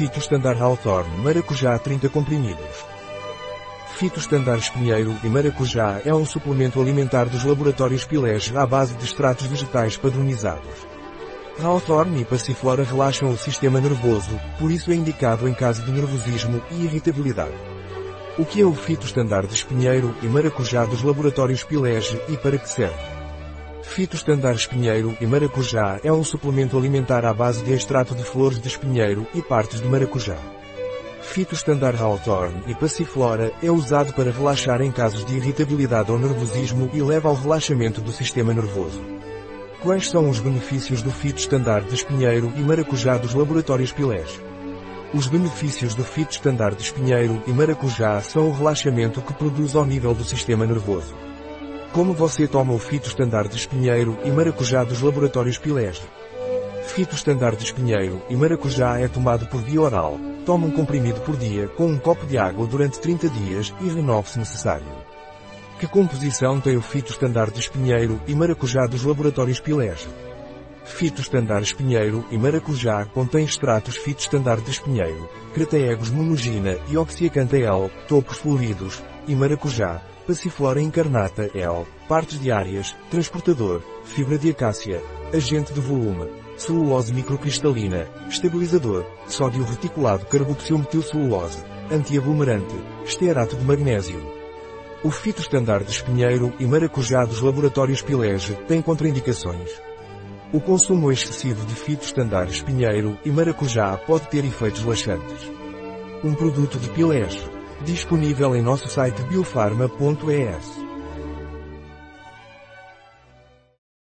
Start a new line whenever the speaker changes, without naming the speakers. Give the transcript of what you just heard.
Fito Standard Hawthorne Maracujá 30 comprimidos. Fito Standard Espinheiro e Maracujá é um suplemento alimentar dos laboratórios Pilege à base de extratos vegetais padronizados. Hawthorne e Passiflora relaxam o sistema nervoso, por isso é indicado em caso de nervosismo e irritabilidade. O que é o Fito Standard Espinheiro e Maracujá dos laboratórios Pilege e para que serve? Fito Standard Espinheiro e Maracujá é um suplemento alimentar à base de extrato de flores de espinheiro e partes de maracujá. Fito Standard Hawthorne e Passiflora é usado para relaxar em casos de irritabilidade ou nervosismo e leva ao relaxamento do sistema nervoso. Quais são os benefícios do Fito Standard de Espinheiro e Maracujá dos laboratórios Pilege? Os benefícios do Fito Standard de Espinheiro e Maracujá são o relaxamento que produz ao nível do sistema nervoso. Como você toma o Fito Standard de Espinheiro e Maracujá dos laboratórios Pilege? Fito Standard de Espinheiro e Maracujá é tomado por via oral. Toma um comprimido por dia com um copo de água durante 30 dias e renove se necessário. Que composição tem o Fito Standard de Espinheiro e Maracujá dos laboratórios Pilege? Fito Standard Espinheiro e Maracujá contém extratos Fito Standard de Espinheiro, Crataegos monogina e Oxiacanta L, topos floridos, e Maracujá, Passiflora incarnata L, partes diárias, transportador, fibra de acácia, agente de volume, celulose microcristalina, estabilizador, sódio reticulado carboxilmetilcelulose, antiaglomerante, estearato de magnésio. O Fito Standard de Espinheiro e Maracujá dos laboratórios Pilege tem contraindicações. O consumo excessivo de Fito Standard Espinheiro e Maracujá pode ter efeitos laxantes. Um produto de Pilege. Disponível em nosso site biofarma.es.